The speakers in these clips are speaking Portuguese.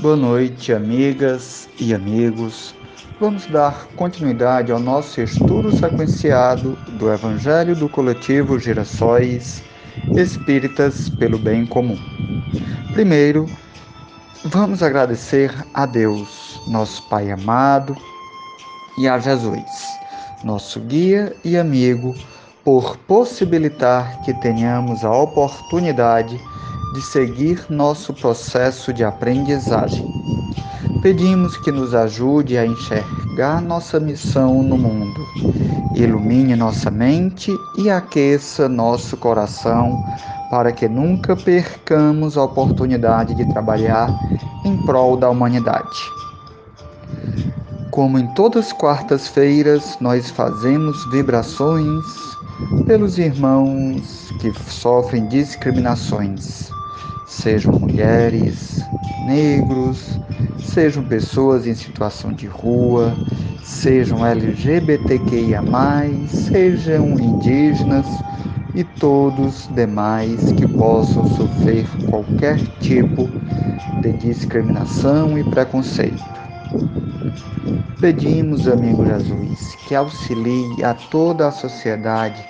Boa noite, amigas e amigos. Vamos dar continuidade ao nosso estudo sequenciado do Evangelho do Coletivo Girassóis Espíritas pelo Bem Comum. Primeiro, vamos agradecer a Deus, nosso Pai amado, e a Jesus, nosso guia e amigo, por possibilitar que tenhamos a oportunidade de seguir nosso processo de aprendizagem. Pedimos que nos ajude a enxergar nossa missão no mundo, ilumine nossa mente e aqueça nosso coração para que nunca percamos a oportunidade de trabalhar em prol da humanidade. Como em todas as quartas-feiras, nós fazemos vibrações pelos irmãos que sofrem discriminações sejam mulheres, negros, sejam pessoas em situação de rua, sejam LGBTQIA, sejam indígenas e todos demais que possam sofrer qualquer tipo de discriminação e preconceito. Pedimos, amigo Jesus, que auxilie a toda a sociedade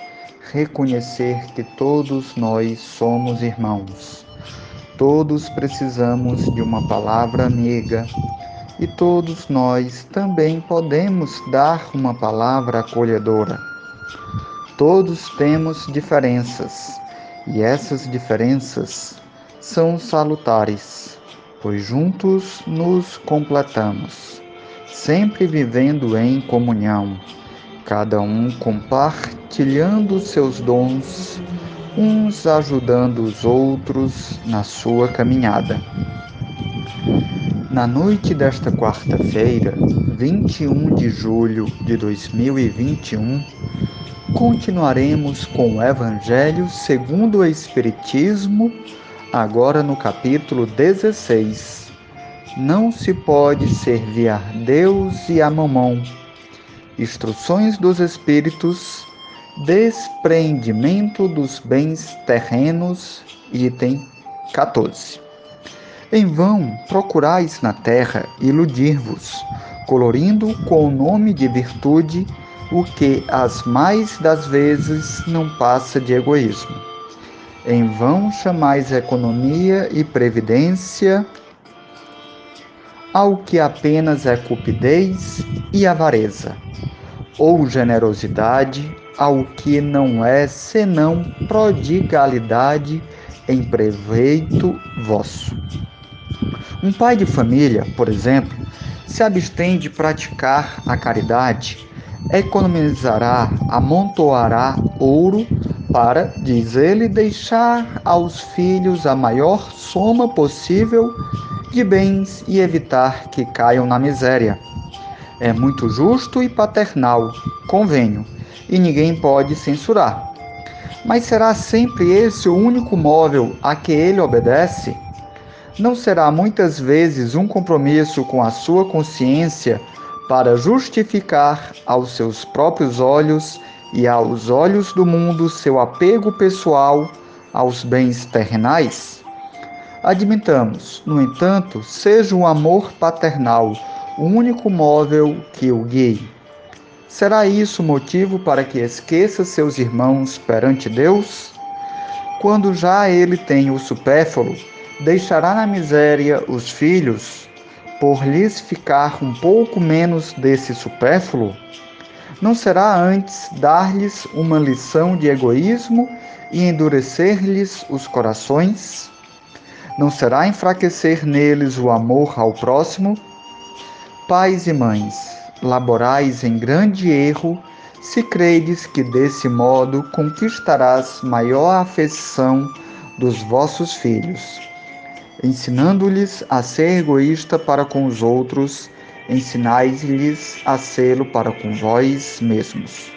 reconhecer que todos nós somos irmãos Todos precisamos de uma palavra amiga e todos nós também podemos dar uma palavra acolhedora. Todos temos diferenças e essas diferenças são salutares, pois juntos nos completamos, sempre vivendo em comunhão, cada um compartilhando seus dons uns ajudando os outros na sua caminhada. Na noite desta quarta-feira, 21 de julho de 2021, continuaremos com o Evangelho segundo o Espiritismo, agora no capítulo 16. Não se pode servir a Deus e a mamão. Instruções dos Espíritos Despreendimento dos bens terrenos, item 14. Em vão procurais na terra iludir-vos, colorindo com o nome de virtude o que as mais das vezes não passa de egoísmo. Em vão chamais economia e previdência ao que apenas é cupidez e avareza, ou generosidade ao que não é senão prodigalidade em proveito vosso. Um pai de família, por exemplo, se abstém de praticar a caridade, economizará, amontoará ouro para, diz ele, deixar aos filhos a maior soma possível de bens e evitar que caiam na miséria. É muito justo e paternal, convenho e ninguém pode censurar. Mas será sempre esse o único móvel a que ele obedece? Não será muitas vezes um compromisso com a sua consciência para justificar aos seus próprios olhos e aos olhos do mundo seu apego pessoal aos bens terrenais? Admitamos, no entanto, seja o amor paternal o único móvel que o guie. Será isso motivo para que esqueça seus irmãos perante Deus? Quando já ele tem o supérfluo, deixará na miséria os filhos, por lhes ficar um pouco menos desse supérfluo? Não será antes dar-lhes uma lição de egoísmo e endurecer-lhes os corações? Não será enfraquecer neles o amor ao próximo? Pais e mães, laborais em grande erro, se credes que desse modo conquistarás maior afeição dos vossos filhos, ensinando-lhes a ser egoísta para com os outros, ensinais-lhes a sê-lo para com vós mesmos.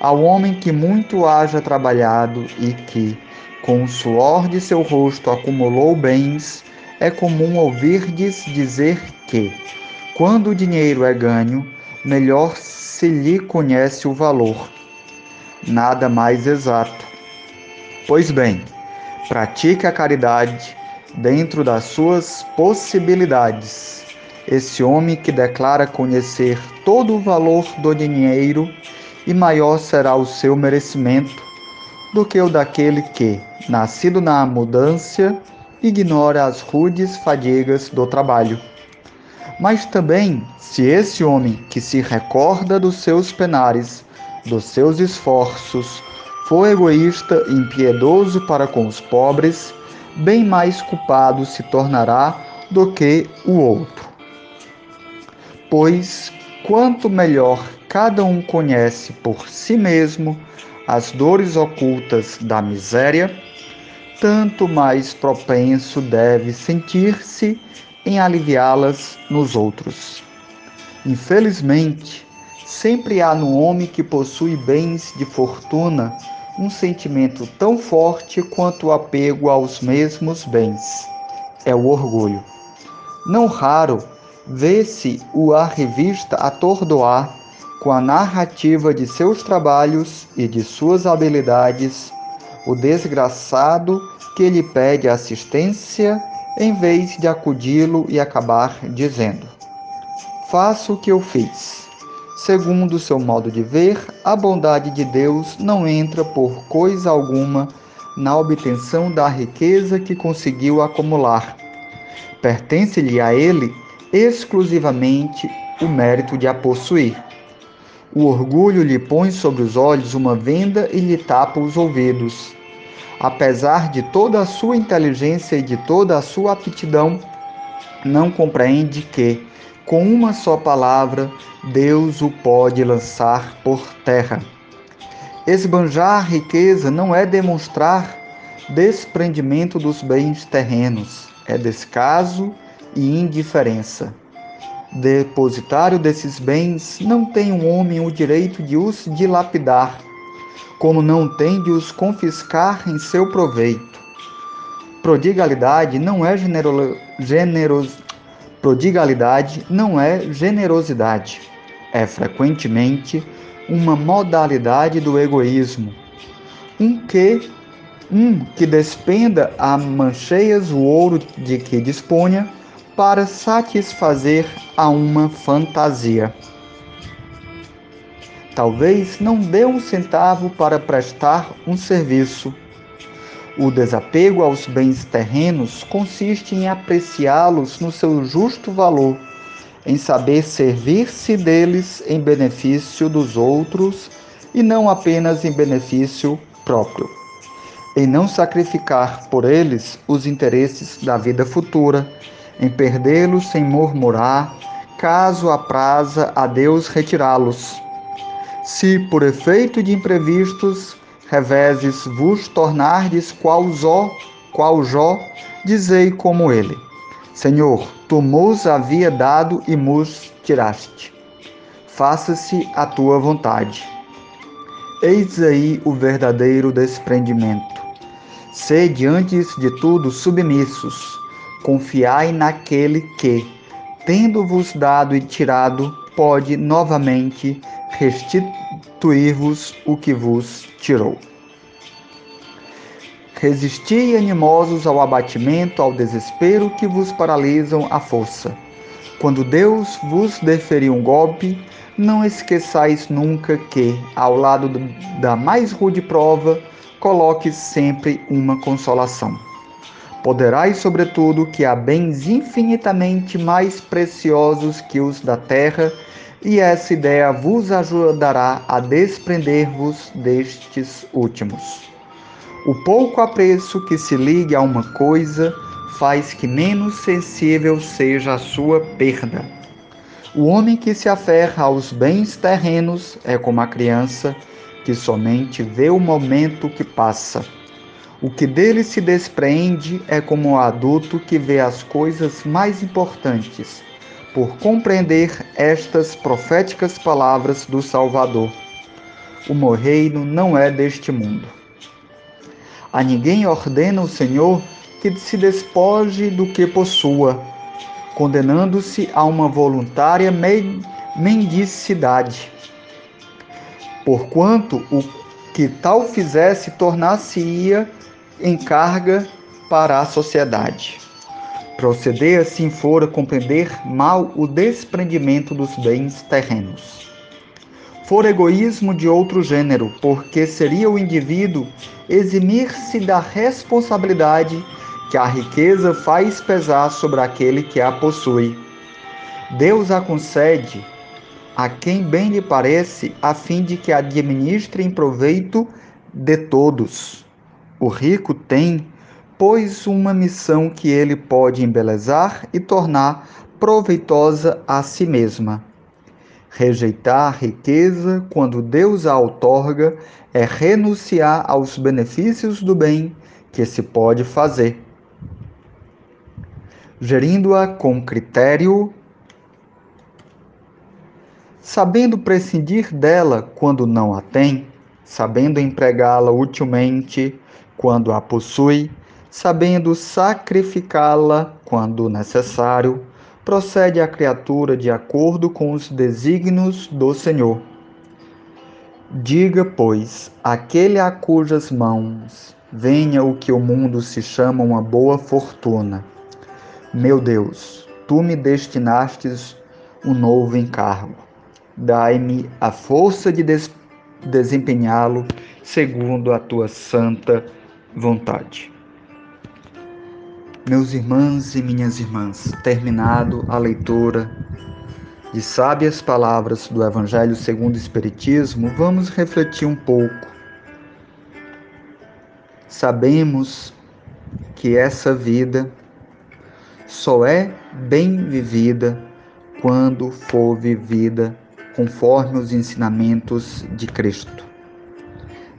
Ao homem que muito haja trabalhado e que, com o suor de seu rosto, acumulou bens, é comum ouvirdes dizer que, quando o dinheiro é ganho, melhor se lhe conhece o valor. Nada mais exato. Pois bem, pratique a caridade dentro das suas possibilidades. Esse homem que declara conhecer todo o valor do dinheiro e maior será o seu merecimento do que o daquele que, nascido na mudança, ignora as rudes fadigas do trabalho. Mas também, se esse homem que se recorda dos seus penares, dos seus esforços, for egoísta e impiedoso para com os pobres, bem mais culpado se tornará do que o outro. Pois quanto melhor cada um conhece por si mesmo as dores ocultas da miséria, tanto mais propenso deve sentir-se em aliviá-las nos outros. Infelizmente, sempre há no homem que possui bens de fortuna um sentimento tão forte quanto o apego aos mesmos bens. É o orgulho. Não raro vê-se o a revista atordoar com a narrativa de seus trabalhos e de suas habilidades o desgraçado que lhe pede assistência em vez de acudi-lo e acabar dizendo: Faço o que eu fiz. Segundo seu modo de ver, a bondade de Deus não entra por coisa alguma na obtenção da riqueza que conseguiu acumular. Pertence-lhe a ele exclusivamente o mérito de a possuir. O orgulho lhe põe sobre os olhos uma venda e lhe tapa os ouvidos apesar de toda a sua inteligência e de toda a sua aptidão, não compreende que, com uma só palavra, Deus o pode lançar por terra. Esbanjar riqueza não é demonstrar desprendimento dos bens terrenos, é descaso e indiferença. Depositário desses bens, não tem um homem o direito de os dilapidar como não tem de os confiscar em seu proveito. Prodigalidade não é genero, generos, prodigalidade não é generosidade. É frequentemente uma modalidade do egoísmo. Um que um que despenda a mancheias o ouro de que disponha para satisfazer a uma fantasia. Talvez não dê um centavo para prestar um serviço. O desapego aos bens terrenos consiste em apreciá-los no seu justo valor, em saber servir-se deles em benefício dos outros e não apenas em benefício próprio, em não sacrificar por eles os interesses da vida futura, em perdê-los sem murmurar, caso apraza a Deus retirá-los se por efeito de imprevistos reveses vos tornardes qual Zó, qual Jó, dizei como ele: Senhor, tu nos havia dado e nos tiraste. Faça-se a tua vontade. Eis aí o verdadeiro desprendimento. Sede antes de tudo submissos, confiai naquele que, tendo-vos dado e tirado, pode novamente restituir-vos o que vos tirou. Resisti animosos ao abatimento, ao desespero que vos paralisam a força. Quando Deus vos deferir um golpe, não esqueçais nunca que, ao lado da mais rude prova, coloque sempre uma consolação. Poderais, sobretudo, que há bens infinitamente mais preciosos que os da terra e essa ideia vos ajudará a desprender-vos destes últimos. O pouco apreço que se ligue a uma coisa faz que menos sensível seja a sua perda. O homem que se aferra aos bens terrenos é como a criança que somente vê o momento que passa. O que dele se despreende é como o adulto que vê as coisas mais importantes por compreender estas proféticas palavras do Salvador. O meu reino não é deste mundo. A ninguém ordena o Senhor que se despoje do que possua, condenando-se a uma voluntária mendicidade. Porquanto o que tal fizesse tornar-se-ia em carga para a sociedade. Proceder assim fora compreender mal o desprendimento dos bens terrenos. For egoísmo de outro gênero, porque seria o indivíduo eximir-se da responsabilidade que a riqueza faz pesar sobre aquele que a possui. Deus a concede a quem bem lhe parece, a fim de que administre em proveito de todos. O rico tem, pois, uma missão que ele pode embelezar e tornar proveitosa a si mesma. Rejeitar a riqueza quando Deus a outorga é renunciar aos benefícios do bem que se pode fazer. Gerindo-a com critério, sabendo prescindir dela quando não a tem, sabendo empregá-la utilmente quando a possui, sabendo sacrificá-la quando necessário, procede a criatura de acordo com os desígnios do Senhor. Diga, pois, aquele a cujas mãos venha o que o mundo se chama uma boa fortuna. Meu Deus, tu me destinastes um novo encargo dai-me a força de des desempenhá-lo segundo a tua santa vontade. Meus irmãos e minhas irmãs, terminado a leitura de sábias palavras do Evangelho segundo o Espiritismo, vamos refletir um pouco. Sabemos que essa vida só é bem vivida quando for vivida conforme os ensinamentos de Cristo.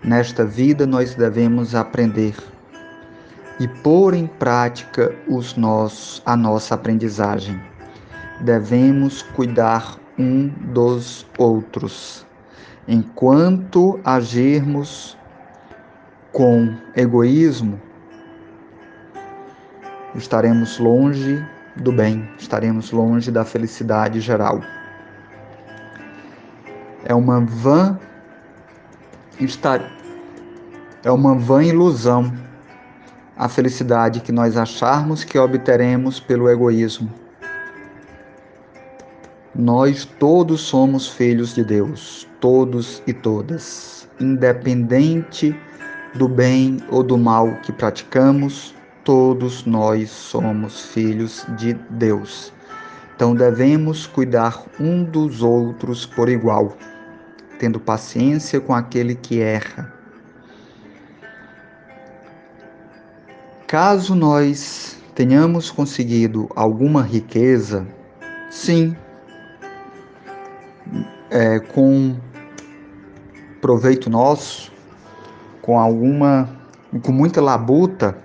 Nesta vida nós devemos aprender e pôr em prática os nossos, a nossa aprendizagem. Devemos cuidar um dos outros. Enquanto agirmos com egoísmo, estaremos longe do bem, estaremos longe da felicidade geral é uma vã estar é uma vã ilusão a felicidade que nós acharmos que obteremos pelo egoísmo. Nós todos somos filhos de Deus, todos e todas, independente do bem ou do mal que praticamos, todos nós somos filhos de Deus. Então devemos cuidar um dos outros por igual tendo paciência com aquele que erra. Caso nós tenhamos conseguido alguma riqueza, sim, é, com proveito nosso, com alguma, com muita labuta,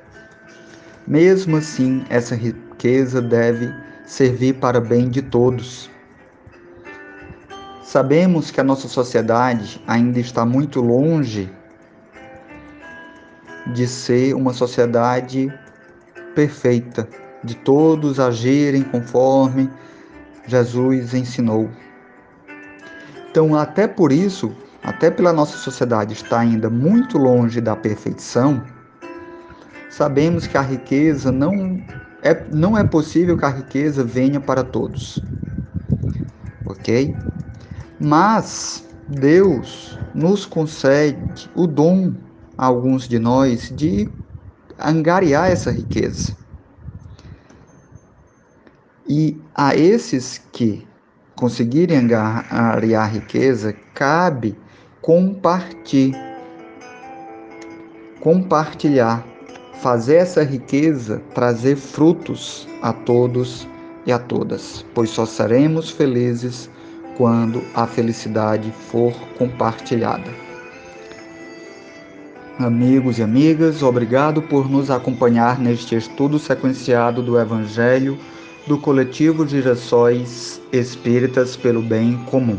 mesmo assim essa riqueza deve servir para bem de todos. Sabemos que a nossa sociedade ainda está muito longe de ser uma sociedade perfeita, de todos agirem conforme Jesus ensinou. Então, até por isso, até pela nossa sociedade estar ainda muito longe da perfeição, sabemos que a riqueza não é, não é possível que a riqueza venha para todos. Ok? Mas Deus nos concede o dom a alguns de nós de angariar essa riqueza. E a esses que conseguirem angariar a riqueza, cabe compartilhar, compartilhar, fazer essa riqueza trazer frutos a todos e a todas, pois só seremos felizes quando a felicidade for compartilhada. Amigos e amigas, obrigado por nos acompanhar neste estudo sequenciado do Evangelho do coletivo Girassóis Espíritas pelo Bem Comum.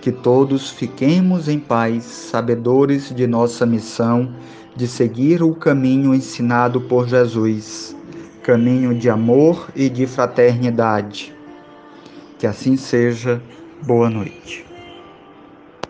Que todos fiquemos em paz, sabedores de nossa missão de seguir o caminho ensinado por Jesus, caminho de amor e de fraternidade. Que assim seja Boa noite.